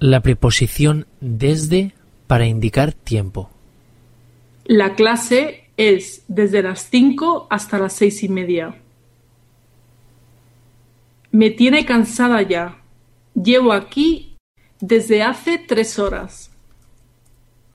La preposición desde para indicar tiempo. La clase es desde las cinco hasta las seis y media. Me tiene cansada ya. Llevo aquí desde hace tres horas.